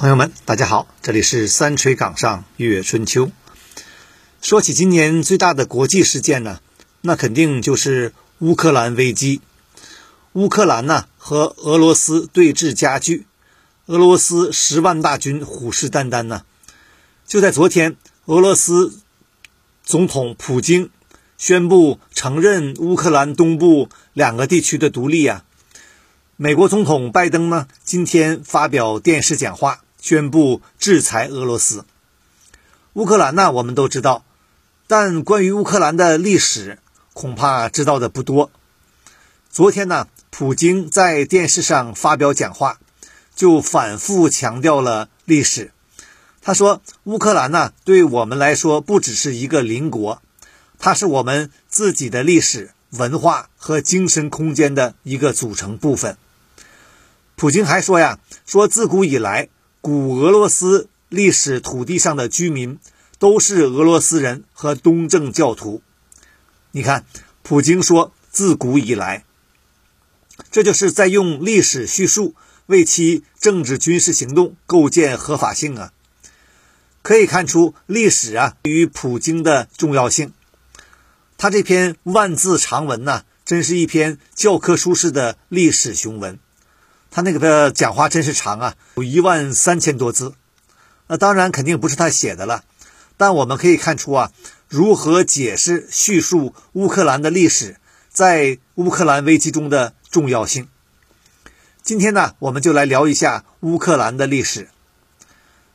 朋友们，大家好，这里是三锤岗上阅春秋。说起今年最大的国际事件呢，那肯定就是乌克兰危机。乌克兰呢和俄罗斯对峙加剧，俄罗斯十万大军虎视眈眈呢。就在昨天，俄罗斯总统普京宣布承认乌克兰东部两个地区的独立呀。美国总统拜登呢，今天发表电视讲话，宣布制裁俄罗斯。乌克兰呢，我们都知道，但关于乌克兰的历史，恐怕知道的不多。昨天呢，普京在电视上发表讲话，就反复强调了历史。他说：“乌克兰呢，对我们来说不只是一个邻国，它是我们自己的历史文化和精神空间的一个组成部分。”普京还说呀，说自古以来，古俄罗斯历史土地上的居民都是俄罗斯人和东正教徒。你看，普京说自古以来，这就是在用历史叙述为其政治军事行动构建合法性啊。可以看出历史啊对于普京的重要性。他这篇万字长文呐，真是一篇教科书式的历史雄文。他那个的讲话真是长啊，有一万三千多字。那当然肯定不是他写的了，但我们可以看出啊，如何解释叙述乌克兰的历史在乌克兰危机中的重要性。今天呢，我们就来聊一下乌克兰的历史。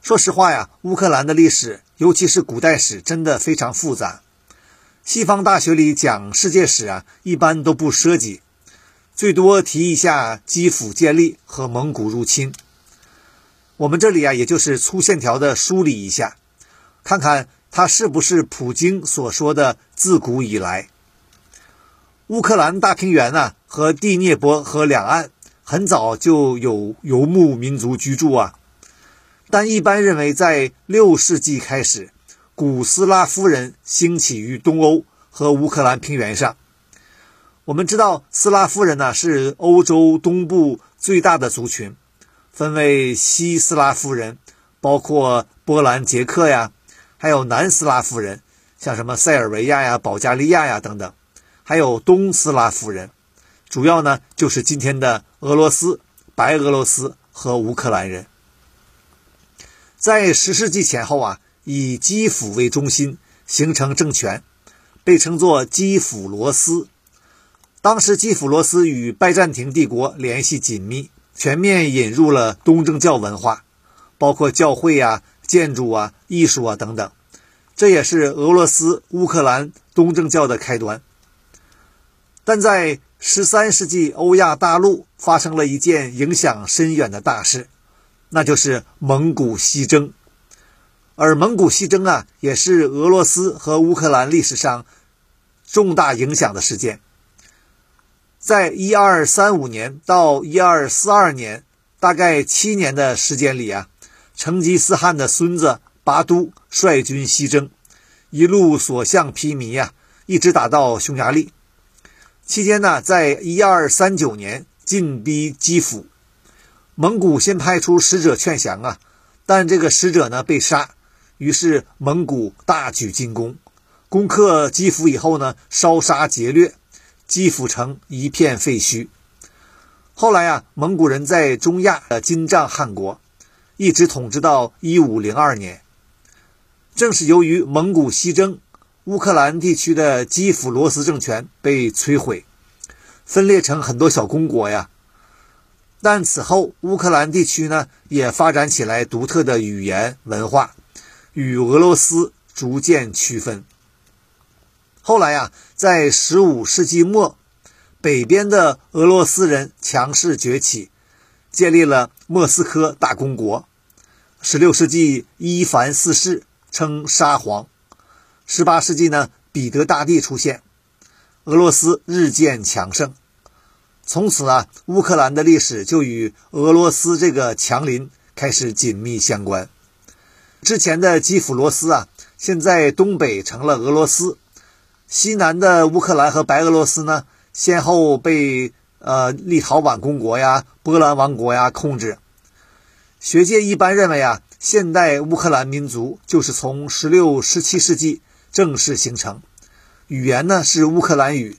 说实话呀，乌克兰的历史，尤其是古代史，真的非常复杂。西方大学里讲世界史啊，一般都不涉及。最多提一下基辅建立和蒙古入侵。我们这里啊，也就是粗线条的梳理一下，看看它是不是普京所说的自古以来。乌克兰大平原呢和第聂伯河两岸很早就有游牧民族居住啊，但一般认为在六世纪开始，古斯拉夫人兴起于东欧和乌克兰平原上。我们知道，斯拉夫人呢是欧洲东部最大的族群，分为西斯拉夫人，包括波兰、捷克呀，还有南斯拉夫人，像什么塞尔维亚呀、保加利亚呀等等，还有东斯拉夫人，主要呢就是今天的俄罗斯、白俄罗斯和乌克兰人。在十世纪前后啊，以基辅为中心形成政权，被称作基辅罗斯。当时基辅罗斯与拜占庭帝国联系紧密，全面引入了东正教文化，包括教会啊、建筑啊、艺术啊等等。这也是俄罗斯乌克兰东正教的开端。但在十三世纪，欧亚大陆发生了一件影响深远的大事，那就是蒙古西征。而蒙古西征啊，也是俄罗斯和乌克兰历史上重大影响的事件。在一二三五年到一二四二年，大概七年的时间里啊，成吉思汗的孙子拔都率军西征，一路所向披靡呀，一直打到匈牙利。期间呢，在一二三九年进逼基辅，蒙古先派出使者劝降啊，但这个使者呢被杀，于是蒙古大举进攻，攻克基辅以后呢，烧杀劫掠。基辅城一片废墟。后来呀，蒙古人在中亚的金帐汗国，一直统治到一五零二年。正是由于蒙古西征，乌克兰地区的基辅罗斯政权被摧毁，分裂成很多小公国呀。但此后，乌克兰地区呢也发展起来独特的语言文化，与俄罗斯逐渐区分。后来呀，在十五世纪末，北边的俄罗斯人强势崛起，建立了莫斯科大公国。十六世纪，伊凡四世称沙皇。十八世纪呢，彼得大帝出现，俄罗斯日渐强盛。从此啊，乌克兰的历史就与俄罗斯这个强邻开始紧密相关。之前的基辅罗斯啊，现在东北成了俄罗斯。西南的乌克兰和白俄罗斯呢，先后被呃立陶宛公国呀、波兰王国呀控制。学界一般认为啊，现代乌克兰民族就是从十六、十七世纪正式形成，语言呢是乌克兰语，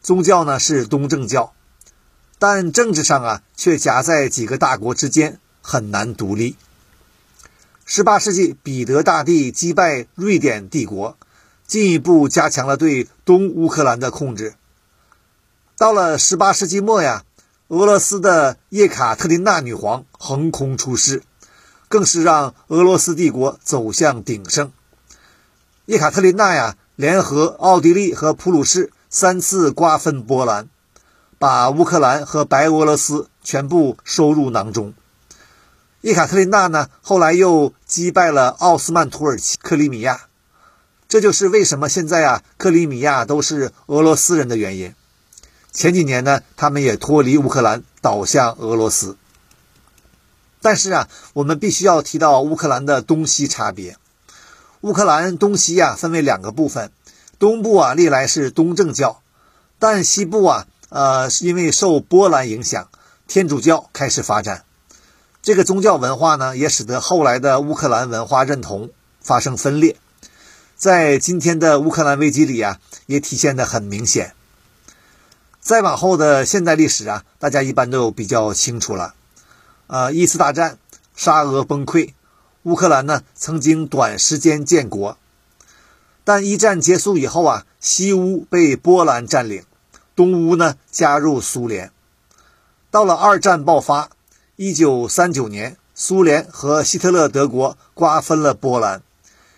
宗教呢是东正教，但政治上啊却夹在几个大国之间，很难独立。十八世纪，彼得大帝击败瑞典帝国，进一步加强了对东乌克兰的控制。到了十八世纪末呀。俄罗斯的叶卡特琳娜女皇横空出世，更是让俄罗斯帝国走向鼎盛。叶卡特琳娜呀，联合奥地利和普鲁士三次瓜分波兰，把乌克兰和白俄罗斯全部收入囊中。叶卡特琳娜呢，后来又击败了奥斯曼土耳其克里米亚，这就是为什么现在啊，克里米亚都是俄罗斯人的原因。前几年呢，他们也脱离乌克兰，倒向俄罗斯。但是啊，我们必须要提到乌克兰的东西差别。乌克兰东西啊，分为两个部分，东部啊历来是东正教，但西部啊，呃，是因为受波兰影响，天主教开始发展。这个宗教文化呢，也使得后来的乌克兰文化认同发生分裂，在今天的乌克兰危机里啊，也体现得很明显。再往后的现代历史啊，大家一般都比较清楚了。呃，一次大战，沙俄崩溃，乌克兰呢曾经短时间建国，但一战结束以后啊，西乌被波兰占领，东乌呢加入苏联。到了二战爆发，一九三九年，苏联和希特勒德国瓜分了波兰，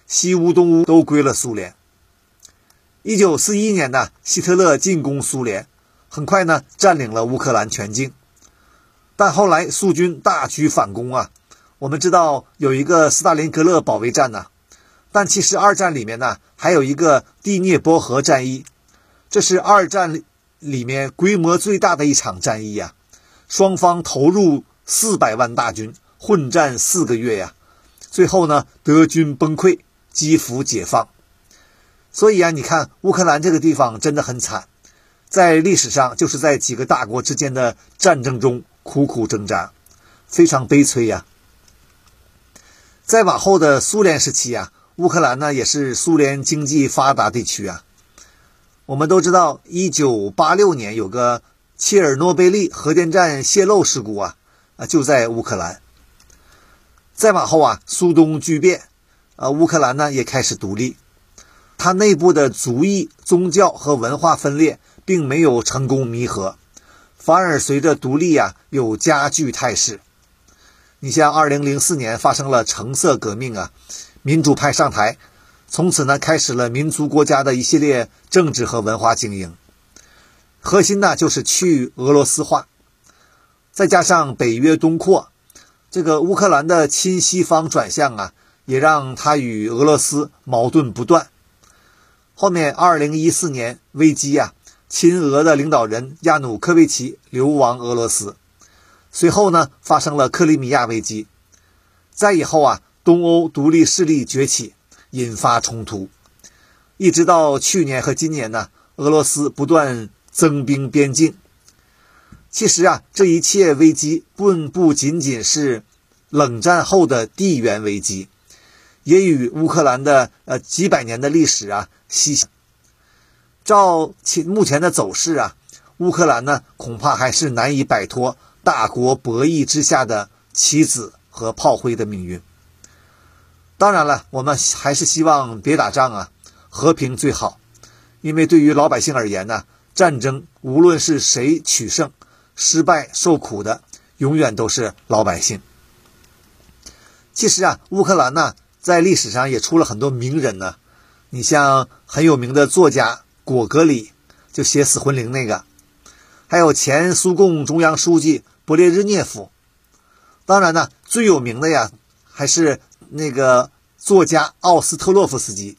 西乌东乌都归了苏联。一九四一年呢，希特勒进攻苏联。很快呢，占领了乌克兰全境，但后来苏军大举反攻啊。我们知道有一个斯大林格勒保卫战呢，但其实二战里面呢还有一个第聂伯河战役，这是二战里面规模最大的一场战役呀。双方投入四百万大军，混战四个月呀，最后呢德军崩溃，基辅解放。所以啊，你看乌克兰这个地方真的很惨。在历史上，就是在几个大国之间的战争中苦苦挣扎，非常悲催呀。再往后的苏联时期啊，乌克兰呢也是苏联经济发达地区啊。我们都知道，一九八六年有个切尔诺贝利核电站泄漏事故啊，啊就在乌克兰。再往后啊，苏东剧变，啊乌克兰呢也开始独立，它内部的族裔、宗教和文化分裂。并没有成功弥合，反而随着独立呀有加剧态势。你像二零零四年发生了橙色革命啊，民主派上台，从此呢开始了民族国家的一系列政治和文化经营。核心呢就是去俄罗斯化，再加上北约东扩，这个乌克兰的亲西方转向啊，也让他与俄罗斯矛盾不断。后面二零一四年危机呀。亲俄的领导人亚努科维奇流亡俄罗斯，随后呢发生了克里米亚危机，再以后啊东欧独立势力崛起，引发冲突，一直到去年和今年呢俄罗斯不断增兵边境。其实啊这一切危机不不仅仅是冷战后的地缘危机，也与乌克兰的呃几百年的历史啊息息。照其目前的走势啊，乌克兰呢恐怕还是难以摆脱大国博弈之下的棋子和炮灰的命运。当然了，我们还是希望别打仗啊，和平最好。因为对于老百姓而言呢，战争无论是谁取胜，失败受苦的永远都是老百姓。其实啊，乌克兰呢在历史上也出了很多名人呢，你像很有名的作家。果戈里就写《死魂灵》那个，还有前苏共中央书记勃列日涅夫。当然呢，最有名的呀，还是那个作家奥斯特洛夫斯基。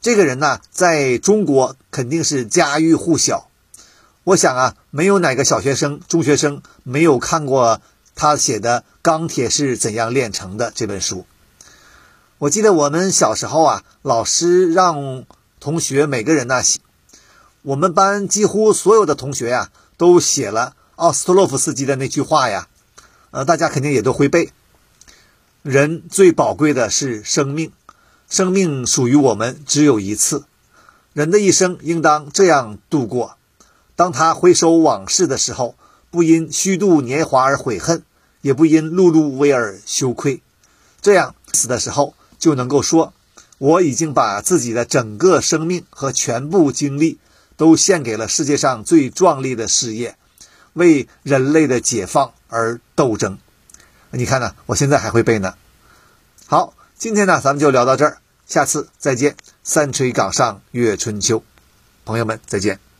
这个人呢，在中国肯定是家喻户晓。我想啊，没有哪个小学生、中学生没有看过他写的《钢铁是怎样炼成的》这本书。我记得我们小时候啊，老师让。同学每个人呢，我们班几乎所有的同学呀，都写了奥斯特洛夫斯基的那句话呀，呃，大家肯定也都会背。人最宝贵的是生命，生命属于我们只有一次。人的一生应当这样度过：当他回首往事的时候，不因虚度年华而悔恨，也不因碌碌无为而羞愧。这样死的时候就能够说：“我已经把自己的整个生命和全部精力都献给了世界上最壮丽的事业，为人类的解放而斗争。”你看呢？我现在还会背呢。好，今天呢，咱们就聊到这儿，下次再见。三吹岗上月春秋，朋友们再见。